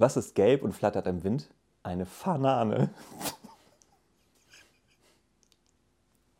Was ist gelb und flattert im Wind? Eine Fanane.